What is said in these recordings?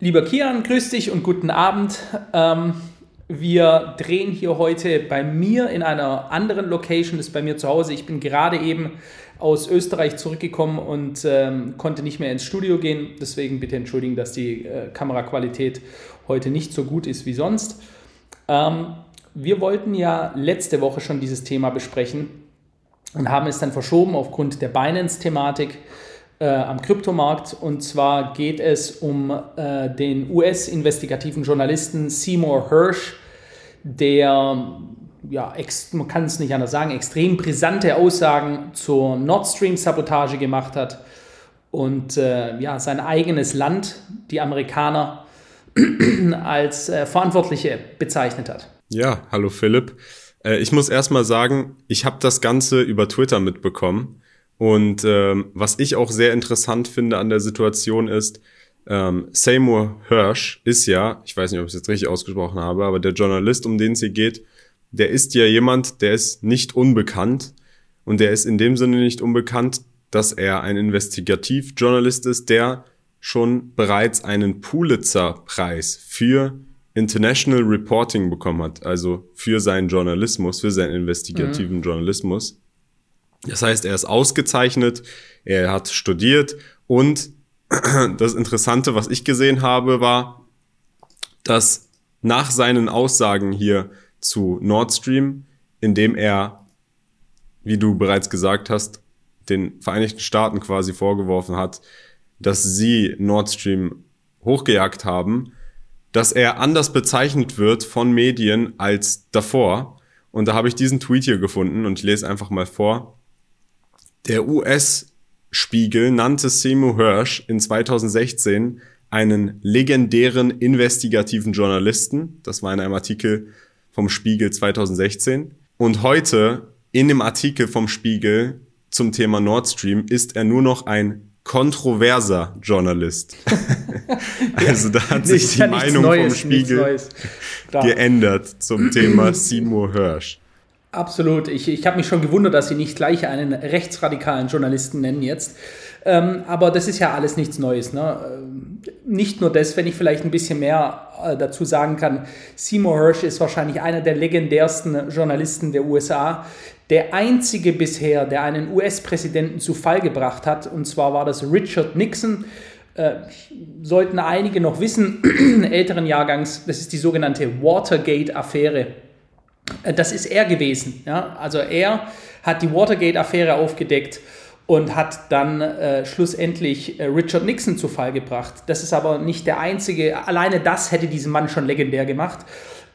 Lieber Kian, grüß dich und guten Abend. Ähm, wir drehen hier heute bei mir in einer anderen Location, das ist bei mir zu Hause. Ich bin gerade eben aus Österreich zurückgekommen und ähm, konnte nicht mehr ins Studio gehen. Deswegen bitte entschuldigen, dass die äh, Kameraqualität heute nicht so gut ist wie sonst. Ähm, wir wollten ja letzte Woche schon dieses Thema besprechen und haben es dann verschoben aufgrund der Binance-Thematik äh, am Kryptomarkt. Und zwar geht es um äh, den US-investigativen Journalisten Seymour Hirsch, der, ja, man kann es nicht anders sagen, extrem brisante Aussagen zur Nord Stream-Sabotage gemacht hat und äh, ja, sein eigenes Land, die Amerikaner, als äh, Verantwortliche bezeichnet hat. Ja, hallo Philipp. Äh, ich muss erstmal sagen, ich habe das Ganze über Twitter mitbekommen. Und ähm, was ich auch sehr interessant finde an der Situation ist, ähm, Seymour Hirsch ist ja, ich weiß nicht, ob ich es jetzt richtig ausgesprochen habe, aber der Journalist, um den es hier geht, der ist ja jemand, der ist nicht unbekannt. Und der ist in dem Sinne nicht unbekannt, dass er ein Investigativjournalist ist, der schon bereits einen Pulitzer-Preis für International Reporting bekommen hat, also für seinen Journalismus, für seinen investigativen mhm. Journalismus. Das heißt, er ist ausgezeichnet, er hat studiert und das Interessante, was ich gesehen habe, war, dass nach seinen Aussagen hier zu Nord Stream, indem er, wie du bereits gesagt hast, den Vereinigten Staaten quasi vorgeworfen hat, dass sie Nord Stream hochgejagt haben, dass er anders bezeichnet wird von Medien als davor. Und da habe ich diesen Tweet hier gefunden und ich lese einfach mal vor. Der US-Spiegel nannte Seymour Hirsch in 2016 einen legendären investigativen Journalisten. Das war in einem Artikel vom Spiegel 2016. Und heute in dem Artikel vom Spiegel zum Thema Nord Stream ist er nur noch ein kontroverser Journalist. also da hat sich die Meinung Neues, vom Spiegel geändert zum Thema Seymour Hirsch. Absolut. Ich, ich habe mich schon gewundert, dass Sie nicht gleich einen rechtsradikalen Journalisten nennen jetzt. Ähm, aber das ist ja alles nichts Neues. Ne? Ähm, nicht nur das, wenn ich vielleicht ein bisschen mehr äh, dazu sagen kann. Seymour Hirsch ist wahrscheinlich einer der legendärsten Journalisten der USA. Der einzige bisher, der einen US-Präsidenten zu Fall gebracht hat. Und zwar war das Richard Nixon. Äh, sollten einige noch wissen, älteren Jahrgangs, das ist die sogenannte Watergate-Affäre. Äh, das ist er gewesen. Ja? Also er hat die Watergate-Affäre aufgedeckt und hat dann äh, schlussendlich äh, Richard Nixon zu Fall gebracht. Das ist aber nicht der einzige, alleine das hätte diesen Mann schon legendär gemacht.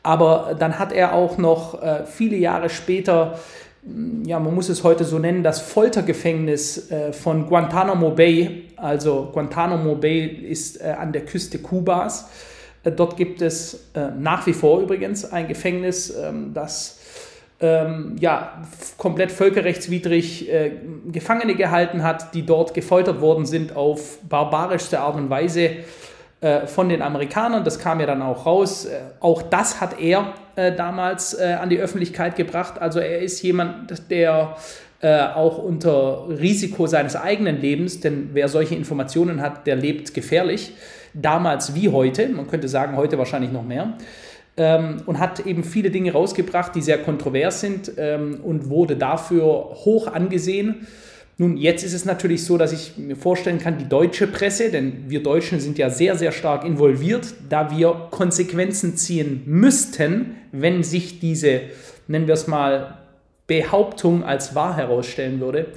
Aber dann hat er auch noch äh, viele Jahre später, hm, ja, man muss es heute so nennen, das Foltergefängnis äh, von Guantanamo Bay, also Guantanamo Bay ist äh, an der Küste Kubas, dort gibt es äh, nach wie vor übrigens ein Gefängnis, ähm, das ähm, ja, komplett völkerrechtswidrig äh, Gefangene gehalten hat, die dort gefoltert worden sind auf barbarischste Art und Weise von den Amerikanern. Das kam ja dann auch raus. auch das hat er damals an die Öffentlichkeit gebracht. Also er ist jemand, der auch unter Risiko seines eigenen Lebens, denn wer solche Informationen hat, der lebt gefährlich damals wie heute, man könnte sagen, heute wahrscheinlich noch mehr, ähm, und hat eben viele Dinge rausgebracht, die sehr kontrovers sind ähm, und wurde dafür hoch angesehen. Nun, jetzt ist es natürlich so, dass ich mir vorstellen kann, die deutsche Presse, denn wir Deutschen sind ja sehr, sehr stark involviert, da wir Konsequenzen ziehen müssten, wenn sich diese, nennen wir es mal, Behauptung als wahr herausstellen würde.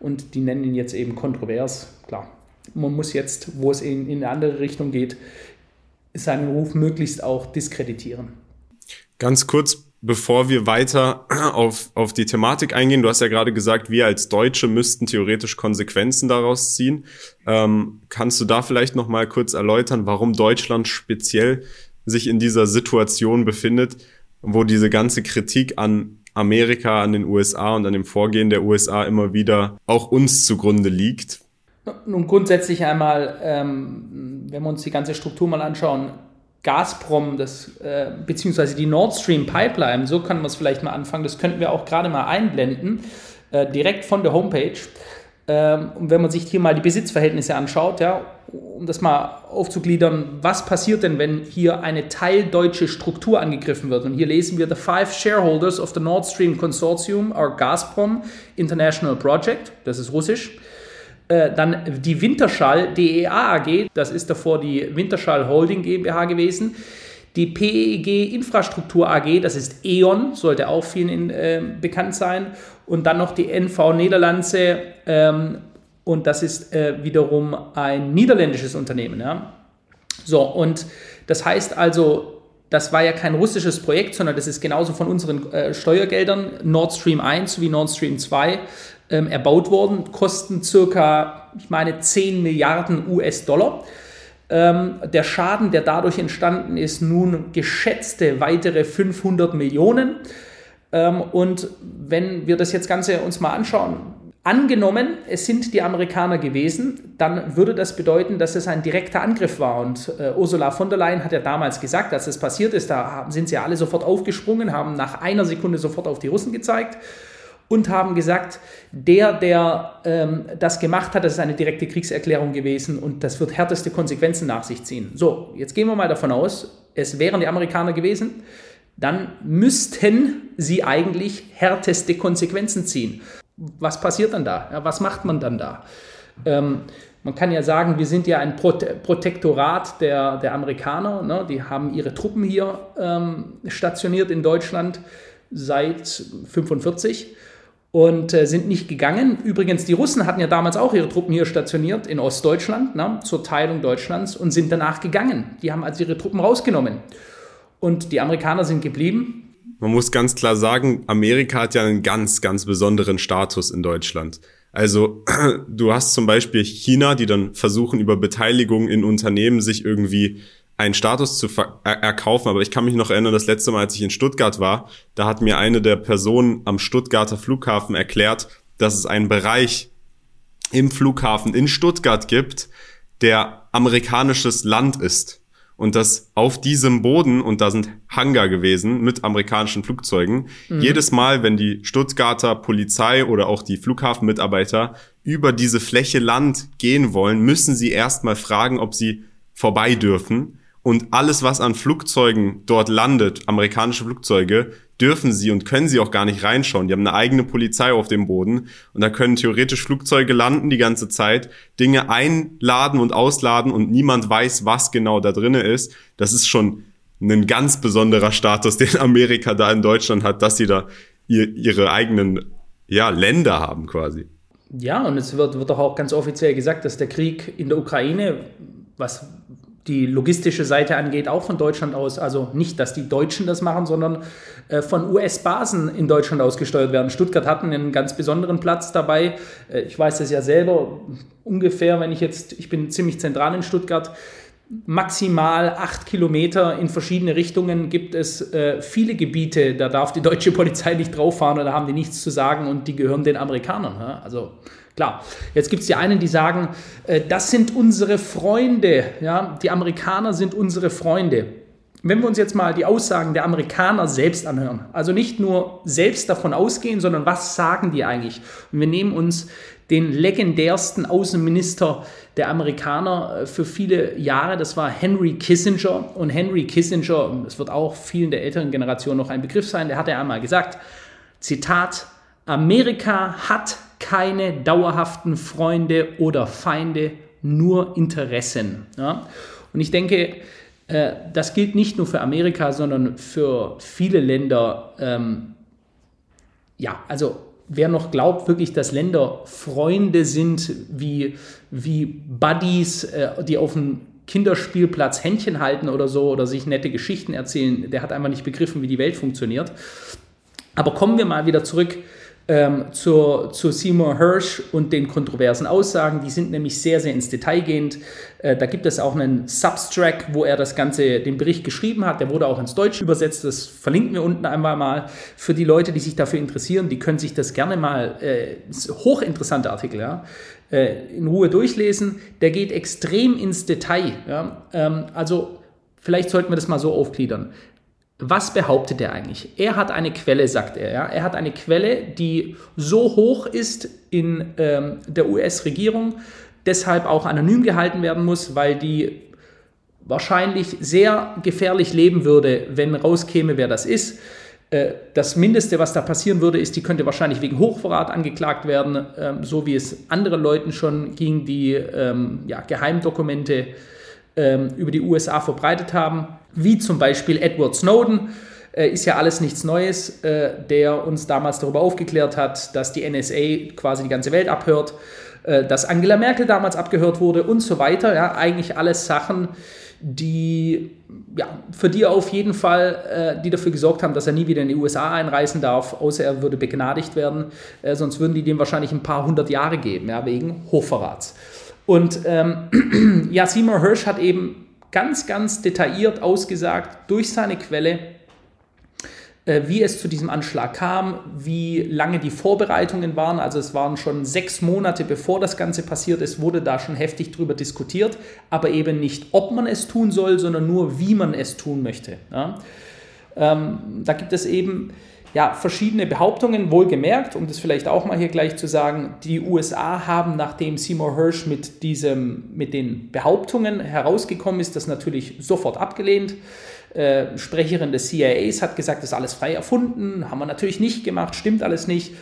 Und die nennen ihn jetzt eben kontrovers, klar man muss jetzt, wo es in, in eine andere Richtung geht, seinen Ruf möglichst auch diskreditieren. Ganz kurz, bevor wir weiter auf, auf die Thematik eingehen, du hast ja gerade gesagt, wir als Deutsche müssten theoretisch Konsequenzen daraus ziehen. Ähm, kannst du da vielleicht noch mal kurz erläutern, warum Deutschland speziell sich in dieser Situation befindet, wo diese ganze Kritik an Amerika, an den USA und an dem Vorgehen der USA immer wieder auch uns zugrunde liegt? Nun grundsätzlich einmal, ähm, wenn wir uns die ganze Struktur mal anschauen, Gazprom, das, äh, beziehungsweise die Nord Stream Pipeline, so können wir es vielleicht mal anfangen, das könnten wir auch gerade mal einblenden, äh, direkt von der Homepage. Ähm, und wenn man sich hier mal die Besitzverhältnisse anschaut, ja, um das mal aufzugliedern, was passiert denn, wenn hier eine teildeutsche Struktur angegriffen wird? Und hier lesen wir, the five shareholders of the Nord Stream Consortium are Gazprom International Project, das ist russisch, äh, dann die Winterschall DEA AG, das ist davor die Winterschall Holding GmbH gewesen, die PEG Infrastruktur AG, das ist E.ON, sollte auch vielen äh, bekannt sein, und dann noch die NV Niederlande ähm, und das ist äh, wiederum ein niederländisches Unternehmen. Ja? So, und das heißt also, das war ja kein russisches Projekt, sondern das ist genauso von unseren äh, Steuergeldern Nord Stream 1 sowie Nord Stream 2 ähm, erbaut worden, kosten circa, ich meine, 10 Milliarden US-Dollar. Ähm, der Schaden, der dadurch entstanden ist, nun geschätzte weitere 500 Millionen. Ähm, und wenn wir das jetzt Ganze uns mal anschauen, Angenommen, es sind die Amerikaner gewesen, dann würde das bedeuten, dass es ein direkter Angriff war. Und äh, Ursula von der Leyen hat ja damals gesagt, als es passiert ist, da sind sie alle sofort aufgesprungen, haben nach einer Sekunde sofort auf die Russen gezeigt und haben gesagt, der, der ähm, das gemacht hat, das ist eine direkte Kriegserklärung gewesen und das wird härteste Konsequenzen nach sich ziehen. So, jetzt gehen wir mal davon aus, es wären die Amerikaner gewesen, dann müssten sie eigentlich härteste Konsequenzen ziehen was passiert dann da? Ja, was macht man dann da? Ähm, man kann ja sagen, wir sind ja ein Prote Protektorat der, der Amerikaner. Ne? Die haben ihre Truppen hier ähm, stationiert in Deutschland seit 1945 und äh, sind nicht gegangen. Übrigens, die Russen hatten ja damals auch ihre Truppen hier stationiert in Ostdeutschland ne? zur Teilung Deutschlands und sind danach gegangen. Die haben also ihre Truppen rausgenommen. Und die Amerikaner sind geblieben man muss ganz klar sagen, Amerika hat ja einen ganz, ganz besonderen Status in Deutschland. Also du hast zum Beispiel China, die dann versuchen, über Beteiligung in Unternehmen sich irgendwie einen Status zu er erkaufen. Aber ich kann mich noch erinnern, das letzte Mal, als ich in Stuttgart war, da hat mir eine der Personen am Stuttgarter Flughafen erklärt, dass es einen Bereich im Flughafen in Stuttgart gibt, der amerikanisches Land ist und dass auf diesem Boden, und da sind Hangar gewesen mit amerikanischen Flugzeugen, mhm. jedes Mal, wenn die Stuttgarter Polizei oder auch die Flughafenmitarbeiter über diese Fläche Land gehen wollen, müssen sie erstmal fragen, ob sie vorbei dürfen. Und alles, was an Flugzeugen dort landet, amerikanische Flugzeuge, dürfen sie und können sie auch gar nicht reinschauen. Die haben eine eigene Polizei auf dem Boden und da können theoretisch Flugzeuge landen die ganze Zeit, Dinge einladen und ausladen und niemand weiß, was genau da drinne ist. Das ist schon ein ganz besonderer Status, den Amerika da in Deutschland hat, dass sie da ihr, ihre eigenen ja, Länder haben quasi. Ja, und es wird, wird doch auch ganz offiziell gesagt, dass der Krieg in der Ukraine, was die logistische Seite angeht, auch von Deutschland aus. Also nicht, dass die Deutschen das machen, sondern äh, von US-Basen in Deutschland ausgesteuert werden. Stuttgart hat einen ganz besonderen Platz dabei. Äh, ich weiß das ja selber ungefähr, wenn ich jetzt, ich bin ziemlich zentral in Stuttgart, maximal acht Kilometer in verschiedene Richtungen gibt es äh, viele Gebiete, da darf die deutsche Polizei nicht drauf fahren oder haben die nichts zu sagen und die gehören den Amerikanern. Ja? Also Klar, jetzt gibt es die einen, die sagen, äh, das sind unsere Freunde, ja, die Amerikaner sind unsere Freunde. Wenn wir uns jetzt mal die Aussagen der Amerikaner selbst anhören, also nicht nur selbst davon ausgehen, sondern was sagen die eigentlich? Und wir nehmen uns den legendärsten Außenminister der Amerikaner äh, für viele Jahre, das war Henry Kissinger. Und Henry Kissinger, das wird auch vielen der älteren Generation noch ein Begriff sein, der hat ja einmal gesagt, Zitat, Amerika hat keine dauerhaften Freunde oder Feinde, nur Interessen. Ja? Und ich denke, äh, das gilt nicht nur für Amerika, sondern für viele Länder. Ähm, ja, also wer noch glaubt wirklich, dass Länder Freunde sind wie, wie Buddies, äh, die auf dem Kinderspielplatz Händchen halten oder so oder sich nette Geschichten erzählen, der hat einfach nicht begriffen, wie die Welt funktioniert. Aber kommen wir mal wieder zurück ähm, zur, zu Seymour Hirsch und den kontroversen Aussagen. Die sind nämlich sehr, sehr ins Detail gehend. Äh, da gibt es auch einen Substrack, wo er das Ganze, den Bericht geschrieben hat. Der wurde auch ins Deutsche übersetzt. Das verlinken wir unten einmal mal. Für die Leute, die sich dafür interessieren, die können sich das gerne mal, äh, hochinteressante Artikel, ja, äh, in Ruhe durchlesen. Der geht extrem ins Detail. Ja. Ähm, also vielleicht sollten wir das mal so aufgliedern was behauptet er eigentlich? Er hat eine Quelle, sagt er. Ja? Er hat eine Quelle, die so hoch ist in ähm, der US-Regierung, deshalb auch anonym gehalten werden muss, weil die wahrscheinlich sehr gefährlich leben würde, wenn rauskäme, wer das ist. Äh, das Mindeste, was da passieren würde, ist, die könnte wahrscheinlich wegen Hochverrat angeklagt werden, ähm, so wie es anderen Leuten schon ging, die ähm, ja, Geheimdokumente ähm, über die USA verbreitet haben, wie zum Beispiel Edward Snowden. Äh, ist ja alles nichts Neues, äh, der uns damals darüber aufgeklärt hat, dass die NSA quasi die ganze Welt abhört, dass Angela Merkel damals abgehört wurde und so weiter. Ja, eigentlich alles Sachen, die ja, für die auf jeden Fall, äh, die dafür gesorgt haben, dass er nie wieder in die USA einreisen darf, außer er würde begnadigt werden. Äh, sonst würden die dem wahrscheinlich ein paar hundert Jahre geben, ja, wegen Hochverrats. Und ähm, ja, Seymour Hirsch hat eben ganz, ganz detailliert ausgesagt durch seine Quelle, äh, wie es zu diesem Anschlag kam, wie lange die Vorbereitungen waren. Also es waren schon sechs Monate bevor das Ganze passiert ist, wurde da schon heftig drüber diskutiert, aber eben nicht, ob man es tun soll, sondern nur, wie man es tun möchte. Ja. Ähm, da gibt es eben ja, verschiedene Behauptungen, wohlgemerkt, um das vielleicht auch mal hier gleich zu sagen, die USA haben, nachdem Seymour Hirsch mit, diesem, mit den Behauptungen herausgekommen ist, das natürlich sofort abgelehnt. Äh, Sprecherin des CIAs hat gesagt, das ist alles frei erfunden, haben wir natürlich nicht gemacht, stimmt alles nicht.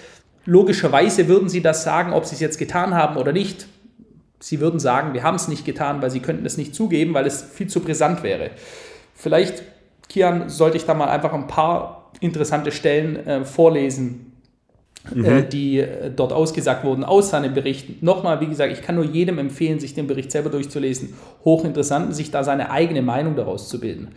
Logischerweise würden sie das sagen, ob sie es jetzt getan haben oder nicht. Sie würden sagen, wir haben es nicht getan, weil sie könnten es nicht zugeben, weil es viel zu brisant wäre. Vielleicht, Kian, sollte ich da mal einfach ein paar interessante Stellen äh, vorlesen, äh, mhm. die äh, dort ausgesagt wurden aus seinem Bericht. Nochmal, wie gesagt, ich kann nur jedem empfehlen, sich den Bericht selber durchzulesen. Hochinteressant, sich da seine eigene Meinung daraus zu bilden.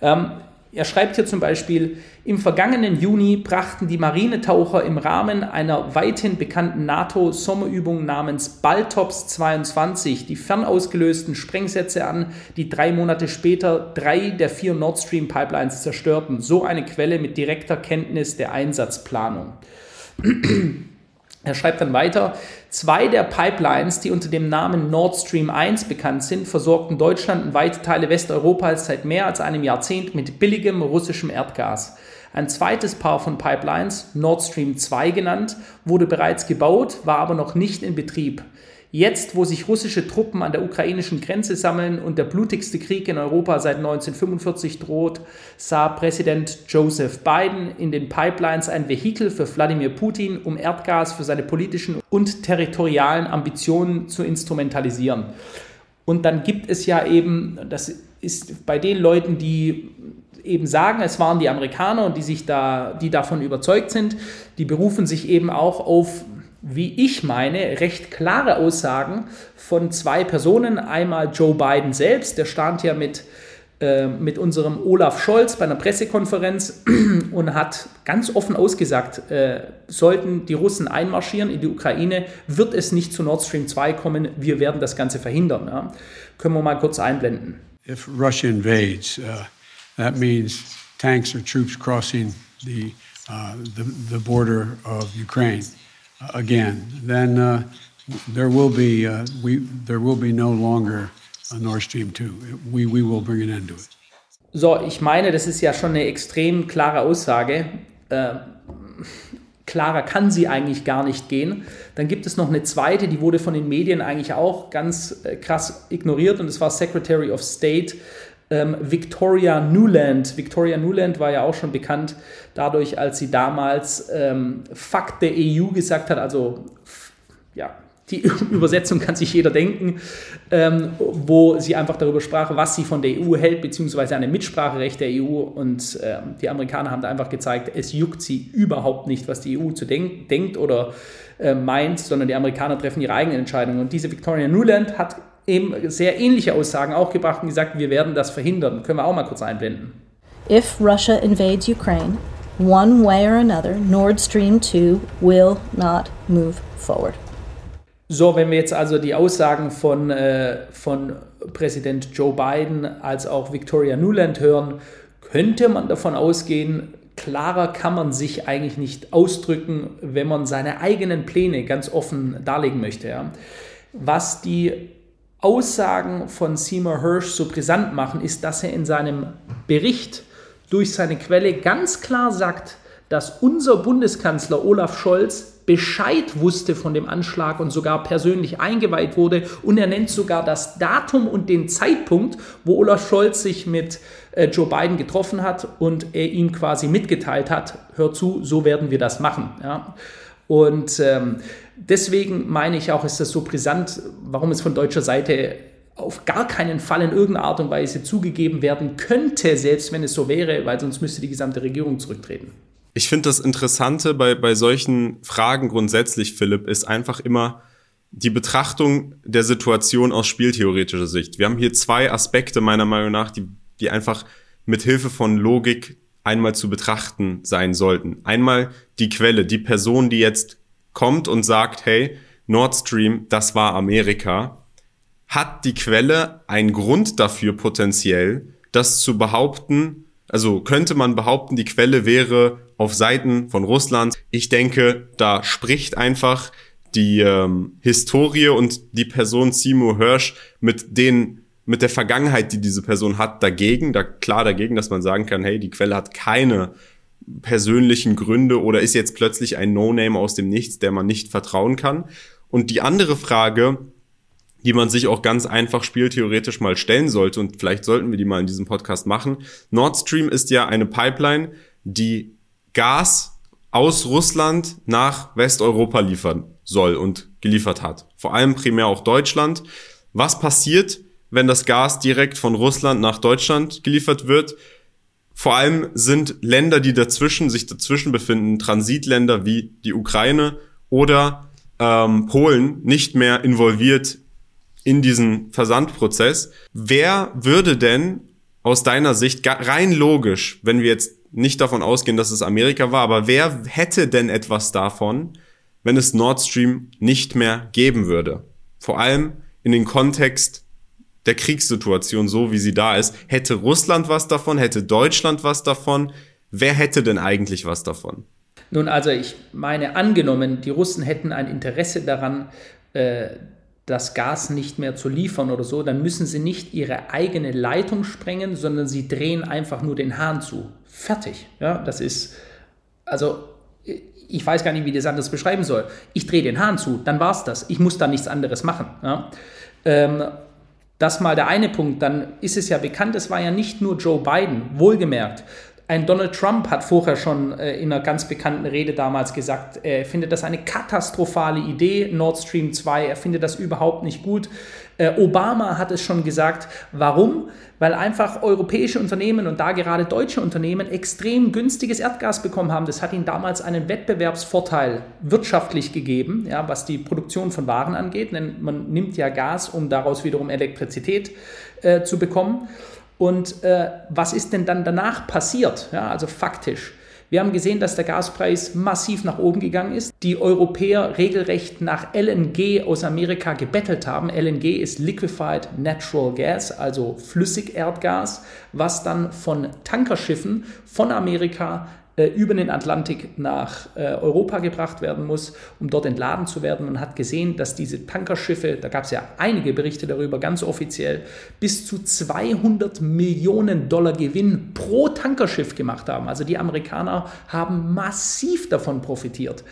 Ähm, er schreibt hier zum Beispiel, im vergangenen Juni brachten die Marinetaucher im Rahmen einer weithin bekannten NATO-Sommerübung namens Baltops 22 die fernausgelösten Sprengsätze an, die drei Monate später drei der vier Nord Stream Pipelines zerstörten. So eine Quelle mit direkter Kenntnis der Einsatzplanung. Er schreibt dann weiter, zwei der Pipelines, die unter dem Namen Nord Stream 1 bekannt sind, versorgten Deutschland und weite Teile Westeuropas seit mehr als einem Jahrzehnt mit billigem russischem Erdgas. Ein zweites Paar von Pipelines, Nord Stream 2 genannt, wurde bereits gebaut, war aber noch nicht in Betrieb. Jetzt, wo sich russische Truppen an der ukrainischen Grenze sammeln und der blutigste Krieg in Europa seit 1945 droht, sah Präsident Joseph Biden in den Pipelines ein Vehikel für Wladimir Putin, um Erdgas für seine politischen und territorialen Ambitionen zu instrumentalisieren. Und dann gibt es ja eben, das ist bei den Leuten, die eben sagen, es waren die Amerikaner und die sich da, die davon überzeugt sind, die berufen sich eben auch auf wie ich meine, recht klare Aussagen von zwei Personen. Einmal Joe Biden selbst, der stand ja mit, äh, mit unserem Olaf Scholz bei einer Pressekonferenz und hat ganz offen ausgesagt, äh, sollten die Russen einmarschieren in die Ukraine, wird es nicht zu Nord Stream 2 kommen, wir werden das Ganze verhindern. Ja. Können wir mal kurz einblenden. If Russia invades, uh, that means tanks or troops crossing the, uh, the, the border of Ukraine. Again, then uh, there will be uh, we there will be no longer a Nord Stream 2. We, we will bring an end to it. So, ich meine, das ist ja schon eine extrem klare Aussage. Äh, klarer kann sie eigentlich gar nicht gehen. Dann gibt es noch eine zweite, die wurde von den Medien eigentlich auch ganz äh, krass ignoriert und das war Secretary of State ähm, Victoria Newland. Victoria Newland war ja auch schon bekannt dadurch, als sie damals ähm, Fakt der EU gesagt hat, also ja, die Übersetzung kann sich jeder denken, ähm, wo sie einfach darüber sprach, was sie von der EU hält, beziehungsweise eine Mitspracherecht der EU. Und ähm, die Amerikaner haben da einfach gezeigt, es juckt sie überhaupt nicht, was die EU zu denk denkt oder äh, meint, sondern die Amerikaner treffen ihre eigenen Entscheidungen. Und diese Victoria Newland hat eben sehr ähnliche Aussagen auch gebracht und gesagt, wir werden das verhindern. Können wir auch mal kurz einblenden. If Russia invades Ukraine, one way or another, Nord Stream 2 will not move forward. So, wenn wir jetzt also die Aussagen von, äh, von Präsident Joe Biden als auch Victoria Nuland hören, könnte man davon ausgehen, klarer kann man sich eigentlich nicht ausdrücken, wenn man seine eigenen Pläne ganz offen darlegen möchte. Ja. Was die Aussagen von Seymour Hirsch so brisant machen, ist, dass er in seinem Bericht durch seine Quelle ganz klar sagt, dass unser Bundeskanzler Olaf Scholz Bescheid wusste von dem Anschlag und sogar persönlich eingeweiht wurde. Und er nennt sogar das Datum und den Zeitpunkt, wo Olaf Scholz sich mit äh, Joe Biden getroffen hat und er ihm quasi mitgeteilt hat, hör zu, so werden wir das machen. Ja. Und ähm, deswegen meine ich auch, ist das so brisant, warum es von deutscher Seite auf gar keinen Fall in irgendeiner Art und Weise zugegeben werden könnte, selbst wenn es so wäre, weil sonst müsste die gesamte Regierung zurücktreten. Ich finde das Interessante bei, bei solchen Fragen grundsätzlich, Philipp, ist einfach immer die Betrachtung der Situation aus spieltheoretischer Sicht. Wir haben hier zwei Aspekte meiner Meinung nach, die, die einfach mit Hilfe von Logik einmal zu betrachten sein sollten. Einmal die Quelle, die Person, die jetzt kommt und sagt, hey, Nord Stream, das war Amerika hat die Quelle einen Grund dafür potenziell, das zu behaupten, also könnte man behaupten, die Quelle wäre auf Seiten von Russland. Ich denke, da spricht einfach die ähm, Historie und die Person Seymour Hirsch mit den mit der Vergangenheit, die diese Person hat, dagegen, da klar dagegen, dass man sagen kann, hey, die Quelle hat keine persönlichen Gründe oder ist jetzt plötzlich ein No-Name aus dem Nichts, der man nicht vertrauen kann. Und die andere Frage, die man sich auch ganz einfach spieltheoretisch mal stellen sollte und vielleicht sollten wir die mal in diesem Podcast machen. Nord Stream ist ja eine Pipeline, die Gas aus Russland nach Westeuropa liefern soll und geliefert hat. Vor allem primär auch Deutschland. Was passiert, wenn das Gas direkt von Russland nach Deutschland geliefert wird? Vor allem sind Länder, die dazwischen sich dazwischen befinden, Transitländer wie die Ukraine oder ähm, Polen, nicht mehr involviert in diesen Versandprozess. Wer würde denn aus deiner Sicht rein logisch, wenn wir jetzt nicht davon ausgehen, dass es Amerika war, aber wer hätte denn etwas davon, wenn es Nord Stream nicht mehr geben würde? Vor allem in den Kontext der Kriegssituation, so wie sie da ist. Hätte Russland was davon? Hätte Deutschland was davon? Wer hätte denn eigentlich was davon? Nun, also ich meine, angenommen, die Russen hätten ein Interesse daran, äh, das Gas nicht mehr zu liefern oder so, dann müssen sie nicht ihre eigene Leitung sprengen, sondern sie drehen einfach nur den Hahn zu. Fertig. Ja, das ist, also ich weiß gar nicht, wie das anders beschreiben soll. Ich drehe den Hahn zu, dann war es das. Ich muss da nichts anderes machen. Ja. Ähm, das mal der eine Punkt. Dann ist es ja bekannt, es war ja nicht nur Joe Biden, wohlgemerkt. Ein Donald Trump hat vorher schon äh, in einer ganz bekannten Rede damals gesagt, er findet das eine katastrophale Idee, Nord Stream 2, er findet das überhaupt nicht gut. Äh, Obama hat es schon gesagt. Warum? Weil einfach europäische Unternehmen und da gerade deutsche Unternehmen extrem günstiges Erdgas bekommen haben. Das hat ihnen damals einen Wettbewerbsvorteil wirtschaftlich gegeben, ja, was die Produktion von Waren angeht. Denn man nimmt ja Gas, um daraus wiederum Elektrizität äh, zu bekommen. Und äh, was ist denn dann danach passiert? Ja, also faktisch. Wir haben gesehen, dass der Gaspreis massiv nach oben gegangen ist. Die Europäer regelrecht nach LNG aus Amerika gebettelt haben. LNG ist Liquefied Natural Gas, also Flüssigerdgas, was dann von Tankerschiffen von Amerika über den Atlantik nach äh, Europa gebracht werden muss, um dort entladen zu werden. Man hat gesehen, dass diese Tankerschiffe, da gab es ja einige Berichte darüber, ganz offiziell, bis zu 200 Millionen Dollar Gewinn pro Tankerschiff gemacht haben. Also die Amerikaner haben massiv davon profitiert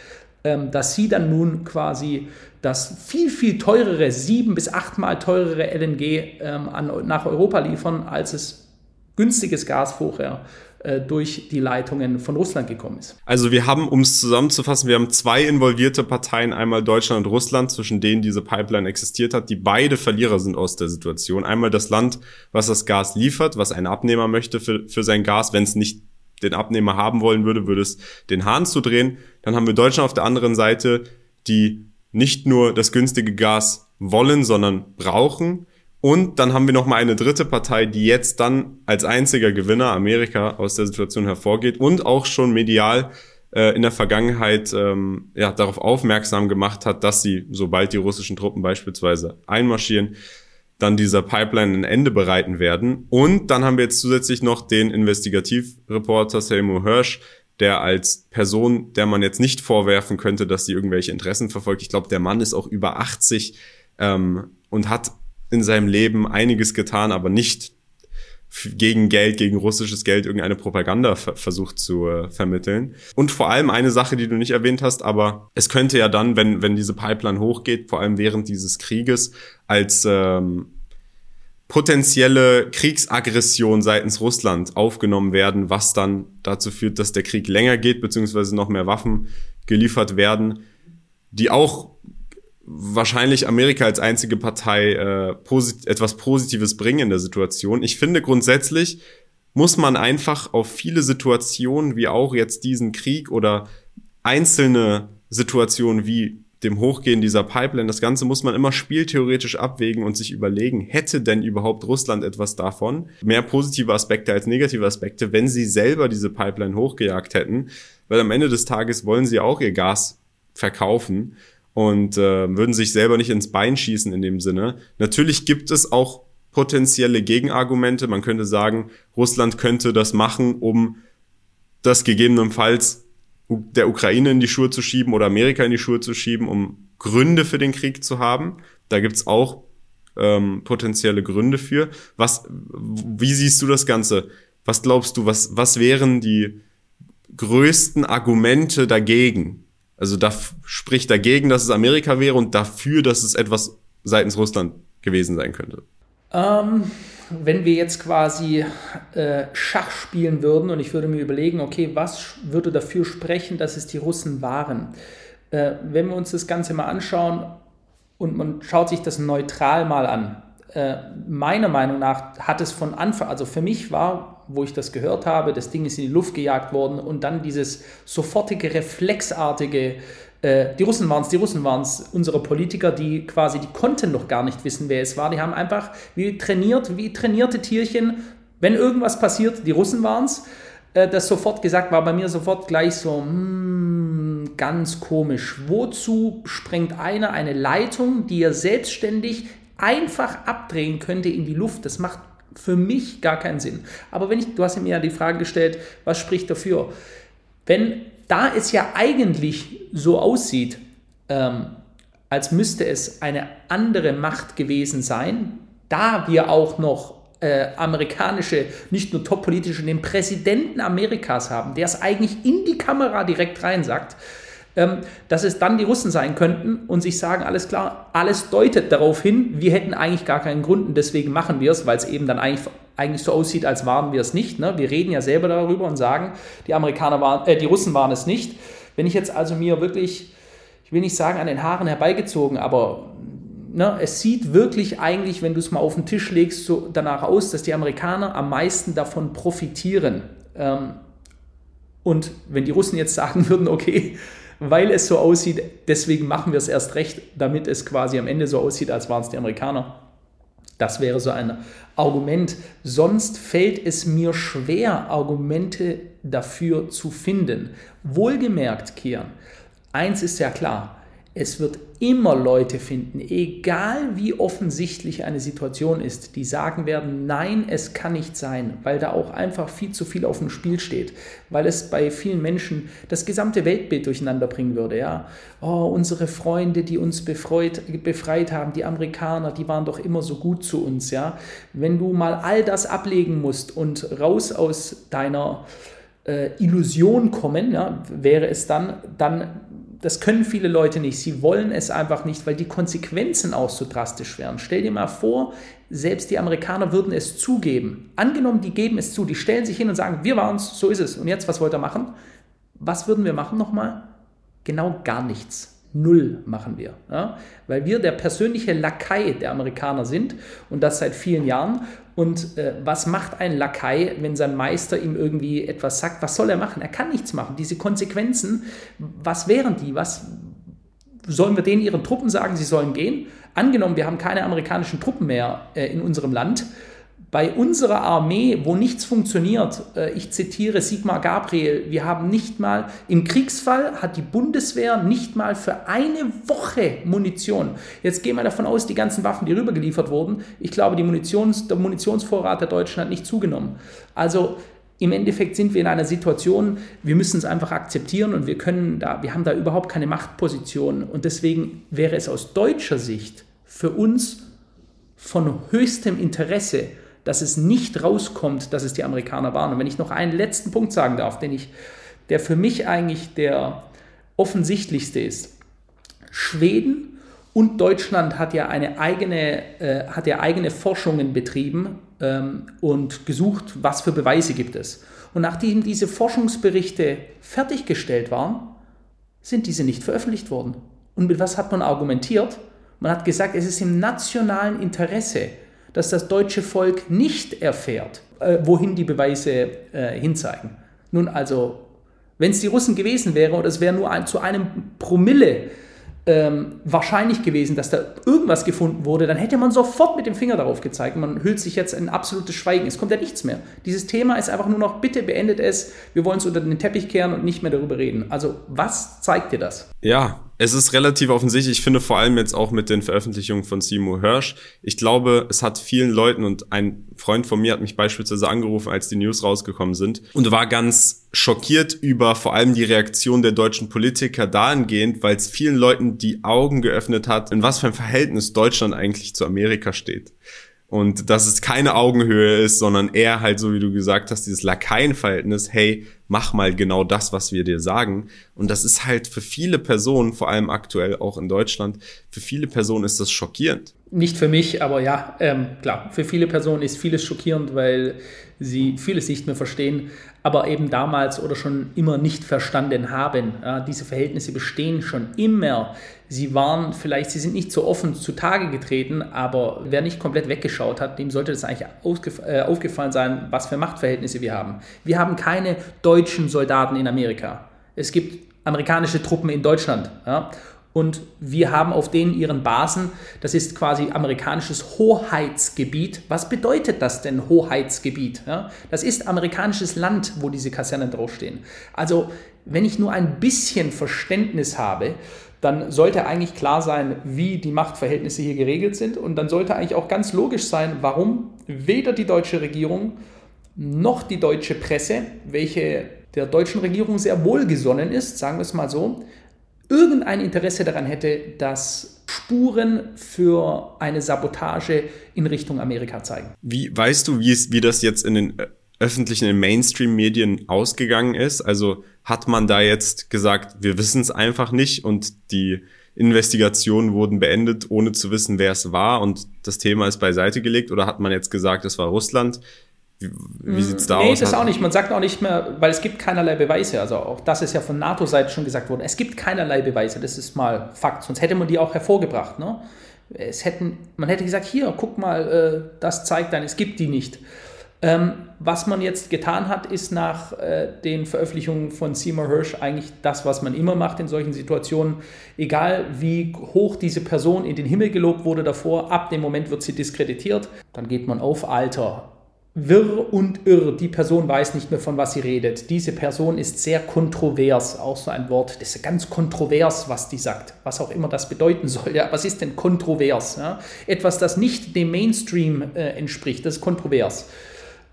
ähm, dass sie dann nun quasi das viel, viel teurere, sieben bis achtmal teurere LNG ähm, an, nach Europa liefern, als es günstiges Gas vorher äh, durch die Leitungen von Russland gekommen ist. Also wir haben, um es zusammenzufassen, wir haben zwei involvierte Parteien, einmal Deutschland und Russland, zwischen denen diese Pipeline existiert hat, die beide Verlierer sind aus der Situation. Einmal das Land, was das Gas liefert, was einen Abnehmer möchte für, für sein Gas, wenn es nicht den Abnehmer haben wollen würde, würde es den Hahn zudrehen. Dann haben wir Deutschland auf der anderen Seite, die nicht nur das günstige Gas wollen, sondern brauchen und dann haben wir noch mal eine dritte Partei, die jetzt dann als einziger Gewinner Amerika aus der Situation hervorgeht und auch schon medial äh, in der Vergangenheit ähm, ja, darauf aufmerksam gemacht hat, dass sie, sobald die russischen Truppen beispielsweise einmarschieren, dann dieser Pipeline ein Ende bereiten werden. Und dann haben wir jetzt zusätzlich noch den Investigativreporter Seymour Hirsch, der als Person, der man jetzt nicht vorwerfen könnte, dass sie irgendwelche Interessen verfolgt. Ich glaube, der Mann ist auch über 80 ähm, und hat in seinem Leben einiges getan, aber nicht gegen Geld, gegen russisches Geld irgendeine Propaganda versucht zu äh, vermitteln. Und vor allem eine Sache, die du nicht erwähnt hast, aber es könnte ja dann, wenn, wenn diese Pipeline hochgeht, vor allem während dieses Krieges, als ähm, potenzielle Kriegsaggression seitens Russland aufgenommen werden, was dann dazu führt, dass der Krieg länger geht, beziehungsweise noch mehr Waffen geliefert werden, die auch wahrscheinlich Amerika als einzige Partei äh, posit etwas Positives bringen in der Situation. Ich finde grundsätzlich muss man einfach auf viele Situationen, wie auch jetzt diesen Krieg oder einzelne Situationen wie dem Hochgehen dieser Pipeline, das Ganze muss man immer spieltheoretisch abwägen und sich überlegen, hätte denn überhaupt Russland etwas davon? Mehr positive Aspekte als negative Aspekte, wenn sie selber diese Pipeline hochgejagt hätten, weil am Ende des Tages wollen sie auch ihr Gas verkaufen und äh, würden sich selber nicht ins Bein schießen in dem Sinne. Natürlich gibt es auch potenzielle Gegenargumente. Man könnte sagen, Russland könnte das machen, um das gegebenenfalls der Ukraine in die Schuhe zu schieben oder Amerika in die Schuhe zu schieben, um Gründe für den Krieg zu haben. Da gibt's auch ähm, potenzielle Gründe für. Was, wie siehst du das Ganze? Was glaubst du, was, was wären die größten Argumente dagegen? Also da spricht dagegen, dass es Amerika wäre und dafür, dass es etwas seitens Russland gewesen sein könnte. Ähm, wenn wir jetzt quasi äh, Schach spielen würden und ich würde mir überlegen, okay, was würde dafür sprechen, dass es die Russen waren? Äh, wenn wir uns das Ganze mal anschauen und man schaut sich das neutral mal an, äh, meiner Meinung nach hat es von Anfang, also für mich war, wo ich das gehört habe, das Ding ist in die Luft gejagt worden und dann dieses sofortige, reflexartige äh, die Russen waren es, die Russen waren es, unsere Politiker, die quasi, die konnten noch gar nicht wissen, wer es war. Die haben einfach wie trainiert, wie trainierte Tierchen, wenn irgendwas passiert, die Russen waren es. Äh, das sofort gesagt war bei mir sofort gleich so, hmm, ganz komisch. Wozu sprengt einer eine Leitung, die er selbstständig einfach abdrehen könnte in die Luft? Das macht für mich gar keinen Sinn. Aber wenn ich, du hast mir ja die Frage gestellt, was spricht dafür? Wenn da es ja eigentlich so aussieht, ähm, als müsste es eine andere Macht gewesen sein, da wir auch noch äh, amerikanische, nicht nur top-politische, den Präsidenten Amerikas haben, der es eigentlich in die Kamera direkt rein sagt, dass es dann die Russen sein könnten und sich sagen, alles klar, alles deutet darauf hin, wir hätten eigentlich gar keinen Grund und deswegen machen wir es, weil es eben dann eigentlich, eigentlich so aussieht, als waren wir es nicht. Ne? Wir reden ja selber darüber und sagen, die Amerikaner waren, äh, die Russen waren es nicht. Wenn ich jetzt also mir wirklich, ich will nicht sagen an den Haaren herbeigezogen, aber ne, es sieht wirklich eigentlich, wenn du es mal auf den Tisch legst, so danach aus, dass die Amerikaner am meisten davon profitieren. Ähm, und wenn die Russen jetzt sagen würden, okay, weil es so aussieht, deswegen machen wir es erst recht, damit es quasi am Ende so aussieht, als waren es die Amerikaner. Das wäre so ein Argument. Sonst fällt es mir schwer, Argumente dafür zu finden. Wohlgemerkt, Kian, eins ist ja klar, es wird immer Leute finden, egal wie offensichtlich eine Situation ist, die sagen werden, nein, es kann nicht sein, weil da auch einfach viel zu viel auf dem Spiel steht, weil es bei vielen Menschen das gesamte Weltbild durcheinander bringen würde. Ja, oh, unsere Freunde, die uns befreut, befreit haben, die Amerikaner, die waren doch immer so gut zu uns. Ja, wenn du mal all das ablegen musst und raus aus deiner äh, Illusion kommen, ja, wäre es dann, dann das können viele Leute nicht. Sie wollen es einfach nicht, weil die Konsequenzen auch so drastisch wären. Stell dir mal vor, selbst die Amerikaner würden es zugeben. Angenommen, die geben es zu, die stellen sich hin und sagen, wir waren es, so ist es. Und jetzt, was wollt ihr machen? Was würden wir machen nochmal? Genau gar nichts. Null machen wir. Ja? Weil wir der persönliche Lakai der Amerikaner sind und das seit vielen Jahren. Und äh, was macht ein Lakai, wenn sein Meister ihm irgendwie etwas sagt? Was soll er machen? Er kann nichts machen. Diese Konsequenzen, was wären die? Was sollen wir denen ihren Truppen sagen, sie sollen gehen? Angenommen, wir haben keine amerikanischen Truppen mehr äh, in unserem Land bei unserer Armee, wo nichts funktioniert, äh, ich zitiere Sigmar Gabriel, wir haben nicht mal, im Kriegsfall hat die Bundeswehr nicht mal für eine Woche Munition. Jetzt gehen wir davon aus, die ganzen Waffen, die rübergeliefert wurden, ich glaube, die Munitions, der Munitionsvorrat der Deutschen hat nicht zugenommen. Also im Endeffekt sind wir in einer Situation, wir müssen es einfach akzeptieren und wir können da, wir haben da überhaupt keine Machtposition und deswegen wäre es aus deutscher Sicht für uns von höchstem Interesse, dass es nicht rauskommt, dass es die Amerikaner waren. Und wenn ich noch einen letzten Punkt sagen darf, den ich, der für mich eigentlich der offensichtlichste ist. Schweden und Deutschland hat ja eine eigene, äh, hat ja eigene Forschungen betrieben ähm, und gesucht, was für Beweise gibt es. Und nachdem diese Forschungsberichte fertiggestellt waren, sind diese nicht veröffentlicht worden. Und mit was hat man argumentiert? Man hat gesagt, es ist im nationalen Interesse, dass das deutsche Volk nicht erfährt, äh, wohin die Beweise äh, hinzeigen. Nun also, wenn es die Russen gewesen wäre und es wäre nur ein, zu einem Promille ähm, wahrscheinlich gewesen, dass da irgendwas gefunden wurde, dann hätte man sofort mit dem Finger darauf gezeigt. Man hüllt sich jetzt in absolutes Schweigen. Es kommt ja nichts mehr. Dieses Thema ist einfach nur noch, bitte beendet es. Wir wollen es unter den Teppich kehren und nicht mehr darüber reden. Also, was zeigt dir das? Ja, es ist relativ offensichtlich. Ich finde vor allem jetzt auch mit den Veröffentlichungen von Seymour Hirsch. Ich glaube, es hat vielen Leuten und ein Freund von mir hat mich beispielsweise angerufen, als die News rausgekommen sind und war ganz schockiert über vor allem die Reaktion der deutschen Politiker dahingehend, weil es vielen Leuten die Augen geöffnet hat, in was für ein Verhältnis Deutschland eigentlich zu Amerika steht. Und dass es keine Augenhöhe ist, sondern eher halt so, wie du gesagt hast, dieses Lakaienverhältnis, hey, mach mal genau das, was wir dir sagen. Und das ist halt für viele Personen, vor allem aktuell auch in Deutschland, für viele Personen ist das schockierend. Nicht für mich, aber ja, ähm, klar, für viele Personen ist vieles schockierend, weil sie vieles nicht mehr verstehen, aber eben damals oder schon immer nicht verstanden haben. Ja, diese Verhältnisse bestehen schon immer. Sie waren vielleicht, sie sind nicht so offen zutage getreten, aber wer nicht komplett weggeschaut hat, dem sollte das eigentlich äh, aufgefallen sein, was für Machtverhältnisse wir haben. Wir haben keine deutschen Soldaten in Amerika. Es gibt amerikanische Truppen in Deutschland. Ja? Und wir haben auf denen ihren Basen, das ist quasi amerikanisches Hoheitsgebiet. Was bedeutet das denn, Hoheitsgebiet? Ja, das ist amerikanisches Land, wo diese Kasernen draufstehen. Also, wenn ich nur ein bisschen Verständnis habe, dann sollte eigentlich klar sein, wie die Machtverhältnisse hier geregelt sind. Und dann sollte eigentlich auch ganz logisch sein, warum weder die deutsche Regierung noch die deutsche Presse, welche der deutschen Regierung sehr wohlgesonnen ist, sagen wir es mal so, irgendein Interesse daran hätte, dass Spuren für eine Sabotage in Richtung Amerika zeigen. Wie weißt du, wie es, wie das jetzt in den äh, öffentlichen, in Mainstream-Medien ausgegangen ist? Also hat man da jetzt gesagt, wir wissen es einfach nicht und die Investigationen wurden beendet, ohne zu wissen, wer es war und das Thema ist beiseite gelegt? Oder hat man jetzt gesagt, es war Russland? Wie, wie sieht es da nee, aus? Nee, das auch nicht. Man sagt auch nicht mehr, weil es gibt keinerlei Beweise. Also auch das ist ja von NATO-Seite schon gesagt worden. Es gibt keinerlei Beweise. Das ist mal Fakt. Sonst hätte man die auch hervorgebracht. Ne? Es hätten, man hätte gesagt, hier, guck mal, äh, das zeigt dann, es gibt die nicht. Ähm, was man jetzt getan hat, ist nach äh, den Veröffentlichungen von Seymour Hirsch eigentlich das, was man immer macht in solchen Situationen. Egal wie hoch diese Person in den Himmel gelobt wurde davor, ab dem Moment wird sie diskreditiert. Dann geht man auf Alter wirr und irr. Die Person weiß nicht mehr, von was sie redet. Diese Person ist sehr kontrovers, auch so ein Wort. Das ist ganz kontrovers, was die sagt, was auch immer das bedeuten soll. Ja, was ist denn kontrovers? Ja? Etwas, das nicht dem Mainstream äh, entspricht, das ist kontrovers.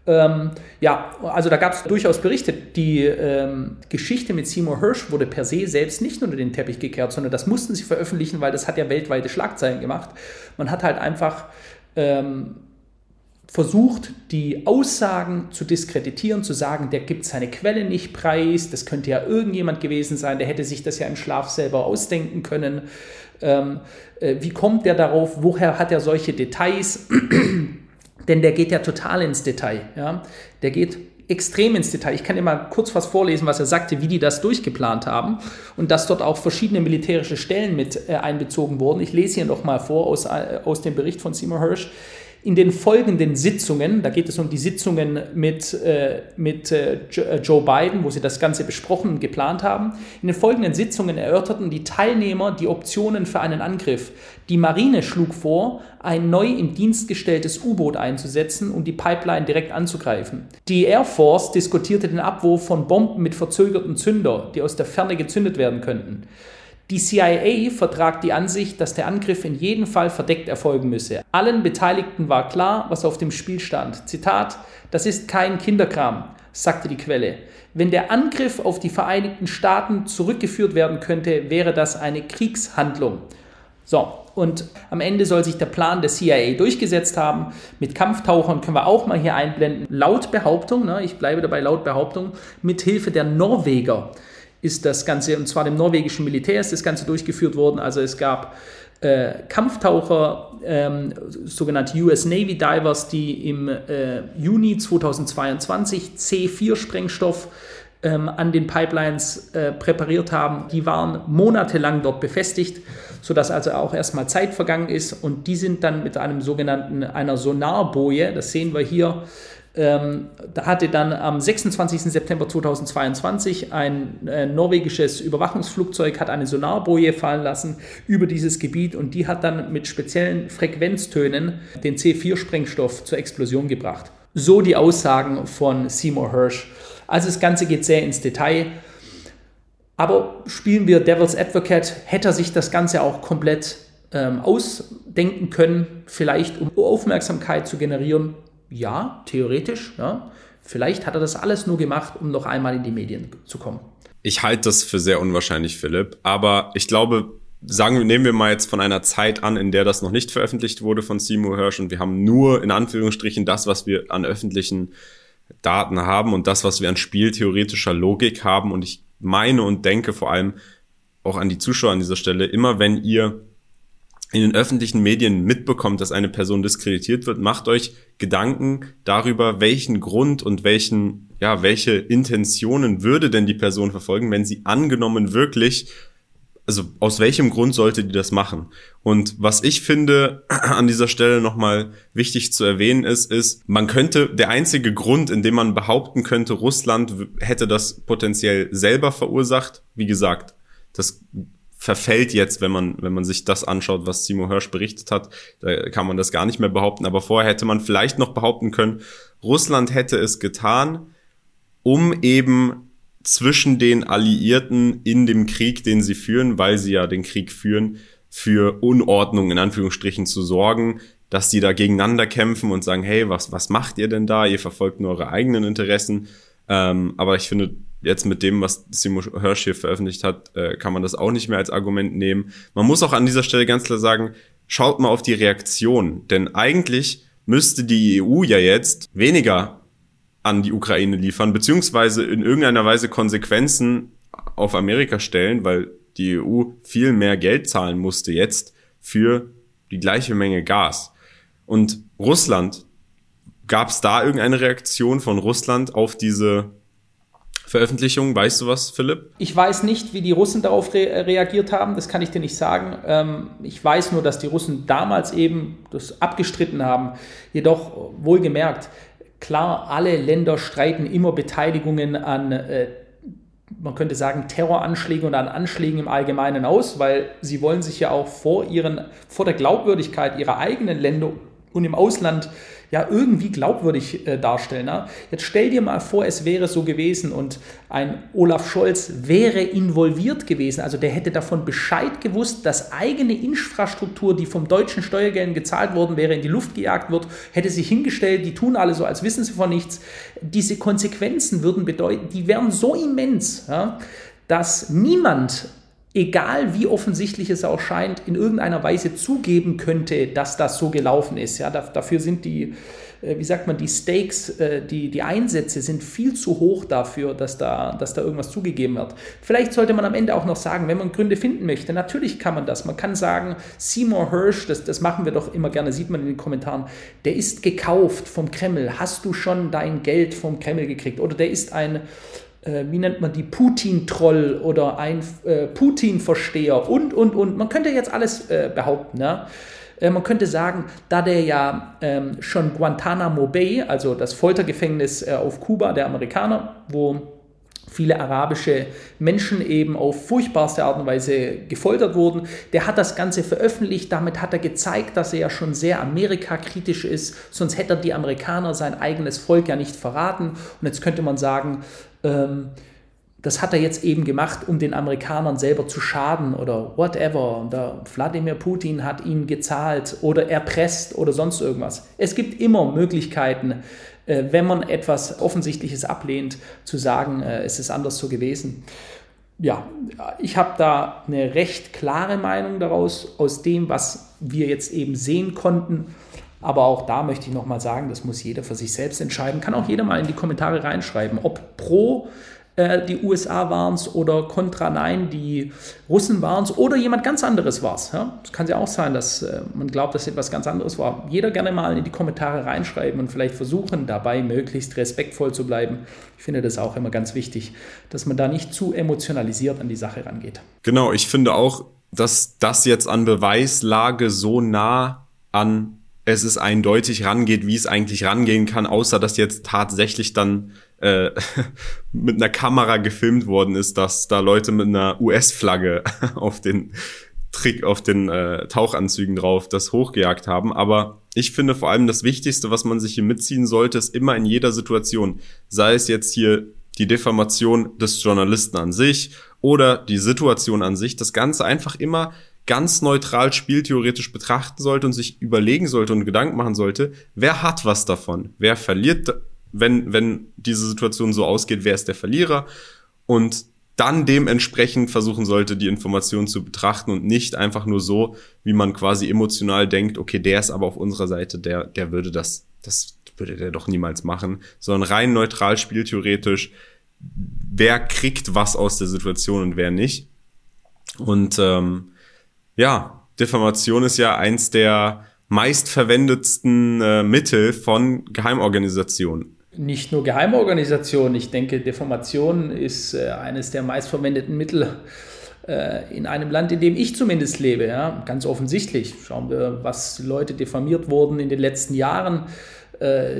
Ähm, ja, also da gab es durchaus Berichte. Die ähm, Geschichte mit Seymour Hirsch wurde per se selbst nicht unter den Teppich gekehrt, sondern das mussten sie veröffentlichen, weil das hat ja weltweite Schlagzeilen gemacht. Man hat halt einfach ähm, versucht, die Aussagen zu diskreditieren, zu sagen, der gibt seine Quelle nicht preis, das könnte ja irgendjemand gewesen sein, der hätte sich das ja im Schlaf selber ausdenken können. Ähm, äh, wie kommt der darauf? Woher hat er solche Details? Denn der geht ja total ins Detail. Ja? Der geht extrem ins Detail. Ich kann dir mal kurz was vorlesen, was er sagte, wie die das durchgeplant haben und dass dort auch verschiedene militärische Stellen mit äh, einbezogen wurden. Ich lese hier noch mal vor aus, äh, aus dem Bericht von Seymour Hirsch. In den folgenden Sitzungen, da geht es um die Sitzungen mit, äh, mit äh, äh, Joe Biden, wo sie das Ganze besprochen und geplant haben, in den folgenden Sitzungen erörterten die Teilnehmer die Optionen für einen Angriff. Die Marine schlug vor, ein neu in Dienst gestelltes U-Boot einzusetzen und die Pipeline direkt anzugreifen. Die Air Force diskutierte den Abwurf von Bomben mit verzögerten Zünder, die aus der Ferne gezündet werden könnten. Die CIA vertragt die Ansicht, dass der Angriff in jedem Fall verdeckt erfolgen müsse. Allen Beteiligten war klar, was auf dem Spiel stand. Zitat, das ist kein Kinderkram, sagte die Quelle. Wenn der Angriff auf die Vereinigten Staaten zurückgeführt werden könnte, wäre das eine Kriegshandlung. So, Und am Ende soll sich der Plan der CIA durchgesetzt haben. Mit Kampftauchern können wir auch mal hier einblenden. Laut Behauptung, ne, ich bleibe dabei laut Behauptung, mit Hilfe der Norweger ist das Ganze, und zwar dem norwegischen Militär ist das Ganze durchgeführt worden. Also es gab äh, Kampftaucher, ähm, sogenannte US Navy Divers, die im äh, Juni 2022 C4-Sprengstoff ähm, an den Pipelines äh, präpariert haben. Die waren monatelang dort befestigt, sodass also auch erstmal Zeit vergangen ist und die sind dann mit einem sogenannten, einer Sonarboje, das sehen wir hier, ähm, da hatte dann am 26. September 2022 ein äh, norwegisches Überwachungsflugzeug hat eine Sonarboje fallen lassen über dieses Gebiet und die hat dann mit speziellen Frequenztönen den C4-Sprengstoff zur Explosion gebracht. So die Aussagen von Seymour Hirsch. Also das Ganze geht sehr ins Detail. Aber spielen wir Devil's Advocate, hätte er sich das Ganze auch komplett ähm, ausdenken können, vielleicht um Aufmerksamkeit zu generieren. Ja, theoretisch. Ja. Vielleicht hat er das alles nur gemacht, um noch einmal in die Medien zu kommen. Ich halte das für sehr unwahrscheinlich, Philipp. Aber ich glaube, sagen, nehmen wir mal jetzt von einer Zeit an, in der das noch nicht veröffentlicht wurde von Seymour Hirsch und wir haben nur in Anführungsstrichen das, was wir an öffentlichen Daten haben und das, was wir an spieltheoretischer Logik haben. Und ich meine und denke vor allem auch an die Zuschauer an dieser Stelle, immer wenn ihr in den öffentlichen Medien mitbekommt, dass eine Person diskreditiert wird, macht euch Gedanken darüber, welchen Grund und welchen, ja, welche Intentionen würde denn die Person verfolgen, wenn sie angenommen wirklich also aus welchem Grund sollte die das machen? Und was ich finde an dieser Stelle nochmal wichtig zu erwähnen ist, ist, man könnte, der einzige Grund, in dem man behaupten könnte, Russland hätte das potenziell selber verursacht, wie gesagt, das verfällt jetzt, wenn man, wenn man sich das anschaut, was Simo Hirsch berichtet hat, da kann man das gar nicht mehr behaupten. Aber vorher hätte man vielleicht noch behaupten können, Russland hätte es getan, um eben zwischen den Alliierten in dem Krieg, den sie führen, weil sie ja den Krieg führen, für Unordnung in Anführungsstrichen zu sorgen, dass die da gegeneinander kämpfen und sagen, hey, was, was macht ihr denn da? Ihr verfolgt nur eure eigenen Interessen. Ähm, aber ich finde, jetzt mit dem, was Simo Hirsch hier veröffentlicht hat, äh, kann man das auch nicht mehr als Argument nehmen. Man muss auch an dieser Stelle ganz klar sagen, schaut mal auf die Reaktion. Denn eigentlich müsste die EU ja jetzt weniger an die Ukraine liefern, beziehungsweise in irgendeiner Weise Konsequenzen auf Amerika stellen, weil die EU viel mehr Geld zahlen musste jetzt für die gleiche Menge Gas. Und Russland, gab es da irgendeine Reaktion von Russland auf diese Veröffentlichung? Weißt du was, Philipp? Ich weiß nicht, wie die Russen darauf re reagiert haben, das kann ich dir nicht sagen. Ähm, ich weiß nur, dass die Russen damals eben das abgestritten haben. Jedoch wohlgemerkt, Klar, alle Länder streiten immer Beteiligungen an, äh, man könnte sagen, Terroranschlägen und an Anschlägen im Allgemeinen aus, weil sie wollen sich ja auch vor, ihren, vor der Glaubwürdigkeit ihrer eigenen Länder und im Ausland ja irgendwie glaubwürdig äh, darstellen. Na? Jetzt stell dir mal vor, es wäre so gewesen und ein Olaf Scholz wäre involviert gewesen. Also der hätte davon Bescheid gewusst, dass eigene Infrastruktur, die vom deutschen Steuergeldern gezahlt worden wäre, in die Luft gejagt wird, hätte sich hingestellt, die tun alle so, als wissen sie von nichts. Diese Konsequenzen würden bedeuten, die wären so immens, ja, dass niemand egal wie offensichtlich es auch scheint, in irgendeiner Weise zugeben könnte, dass das so gelaufen ist. Ja, dafür sind die, äh, wie sagt man, die Stakes, äh, die, die Einsätze sind viel zu hoch dafür, dass da, dass da irgendwas zugegeben wird. Vielleicht sollte man am Ende auch noch sagen, wenn man Gründe finden möchte, natürlich kann man das. Man kann sagen, Seymour Hirsch, das, das machen wir doch immer gerne, sieht man in den Kommentaren, der ist gekauft vom Kreml. Hast du schon dein Geld vom Kreml gekriegt? Oder der ist ein äh, wie nennt man die, Putin-Troll oder ein äh, Putin-Versteher und, und, und. Man könnte jetzt alles äh, behaupten. Ja? Äh, man könnte sagen, da der ja ähm, schon Guantanamo Bay, also das Foltergefängnis äh, auf Kuba der Amerikaner, wo viele arabische Menschen eben auf furchtbarste Art und Weise gefoltert wurden. Der hat das Ganze veröffentlicht, damit hat er gezeigt, dass er ja schon sehr amerikakritisch ist, sonst hätte er die Amerikaner sein eigenes Volk ja nicht verraten. Und jetzt könnte man sagen, ähm, das hat er jetzt eben gemacht, um den Amerikanern selber zu schaden oder whatever. Und der Wladimir Putin hat ihn gezahlt oder erpresst oder sonst irgendwas. Es gibt immer Möglichkeiten, äh, wenn man etwas Offensichtliches ablehnt, zu sagen, äh, es ist anders so gewesen. ja, ich habe da eine recht klare Meinung daraus, aus dem, was wir jetzt eben sehen konnten. Aber auch da möchte ich nochmal sagen, das muss jeder für sich selbst entscheiden. Kann auch jeder mal in die Kommentare reinschreiben, ob pro äh, die USA waren es oder Contra Nein, die Russen waren es oder jemand ganz anderes war es. Ja? Das kann ja auch sein, dass äh, man glaubt, dass etwas ganz anderes war. Jeder gerne mal in die Kommentare reinschreiben und vielleicht versuchen, dabei möglichst respektvoll zu bleiben. Ich finde das auch immer ganz wichtig, dass man da nicht zu emotionalisiert an die Sache rangeht. Genau, ich finde auch, dass das jetzt an Beweislage so nah an es ist eindeutig rangeht, wie es eigentlich rangehen kann, außer dass jetzt tatsächlich dann äh, mit einer Kamera gefilmt worden ist, dass da Leute mit einer US-Flagge auf den Trick, auf den äh, Tauchanzügen drauf das hochgejagt haben. Aber ich finde vor allem das Wichtigste, was man sich hier mitziehen sollte, ist immer in jeder Situation, sei es jetzt hier die Defamation des Journalisten an sich oder die Situation an sich, das Ganze einfach immer ganz neutral spieltheoretisch betrachten sollte und sich überlegen sollte und Gedanken machen sollte, wer hat was davon? Wer verliert wenn, wenn diese Situation so ausgeht, wer ist der Verlierer und dann dementsprechend versuchen sollte, die Information zu betrachten und nicht einfach nur so, wie man quasi emotional denkt, okay, der ist aber auf unserer Seite, der, der würde das, das würde der doch niemals machen, sondern rein neutral spieltheoretisch, wer kriegt was aus der Situation und wer nicht. Und ähm, ja, Diffamation ist ja eins der meistverwendetsten äh, Mittel von Geheimorganisationen nicht nur Geheimorganisationen. Ich denke, Deformation ist äh, eines der meistverwendeten Mittel äh, in einem Land, in dem ich zumindest lebe. Ja? Ganz offensichtlich. Schauen wir, was Leute deformiert wurden in den letzten Jahren,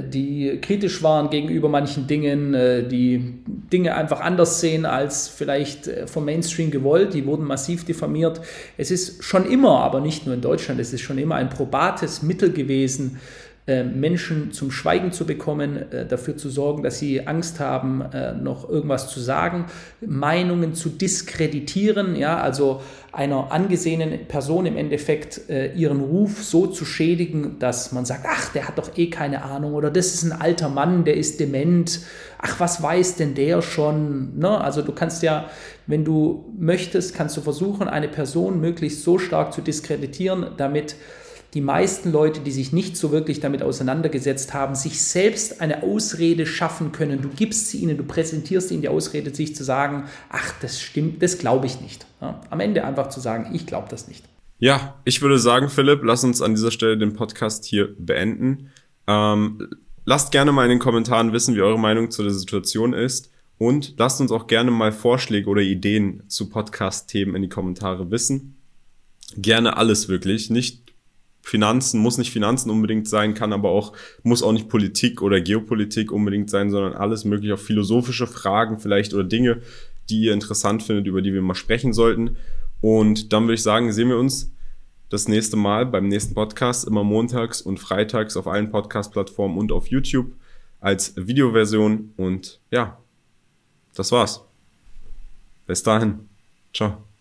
die kritisch waren gegenüber manchen Dingen, äh, die Dinge einfach anders sehen als vielleicht äh, vom Mainstream gewollt. Die wurden massiv deformiert. Es ist schon immer, aber nicht nur in Deutschland, es ist schon immer ein probates Mittel gewesen, äh, Menschen zum Schweigen zu bekommen, äh, dafür zu sorgen, dass sie Angst haben, äh, noch irgendwas zu sagen, Meinungen zu diskreditieren, ja, also einer angesehenen Person im Endeffekt ihren Ruf so zu schädigen, dass man sagt, ach, der hat doch eh keine Ahnung oder das ist ein alter Mann, der ist dement, ach, was weiß denn der schon? Ne? Also du kannst ja, wenn du möchtest, kannst du versuchen, eine Person möglichst so stark zu diskreditieren, damit die meisten Leute, die sich nicht so wirklich damit auseinandergesetzt haben, sich selbst eine Ausrede schaffen können. Du gibst sie ihnen, du präsentierst ihnen die Ausrede, sich zu sagen, ach, das stimmt, das glaube ich nicht. Ja, am Ende einfach zu sagen, ich glaube das nicht. Ja, ich würde sagen, Philipp, lass uns an dieser Stelle den Podcast hier beenden. Ähm, lasst gerne mal in den Kommentaren wissen, wie eure Meinung zu der Situation ist. Und lasst uns auch gerne mal Vorschläge oder Ideen zu Podcast-Themen in die Kommentare wissen. Gerne alles wirklich. Nicht Finanzen, muss nicht Finanzen unbedingt sein, kann aber auch, muss auch nicht Politik oder Geopolitik unbedingt sein, sondern alles mögliche, auch philosophische Fragen vielleicht oder Dinge, die ihr interessant findet, über die wir mal sprechen sollten. Und dann würde ich sagen, sehen wir uns das nächste Mal beim nächsten Podcast, immer montags und freitags auf allen Podcast-Plattformen und auf YouTube als Videoversion. Und ja, das war's. Bis dahin. Ciao.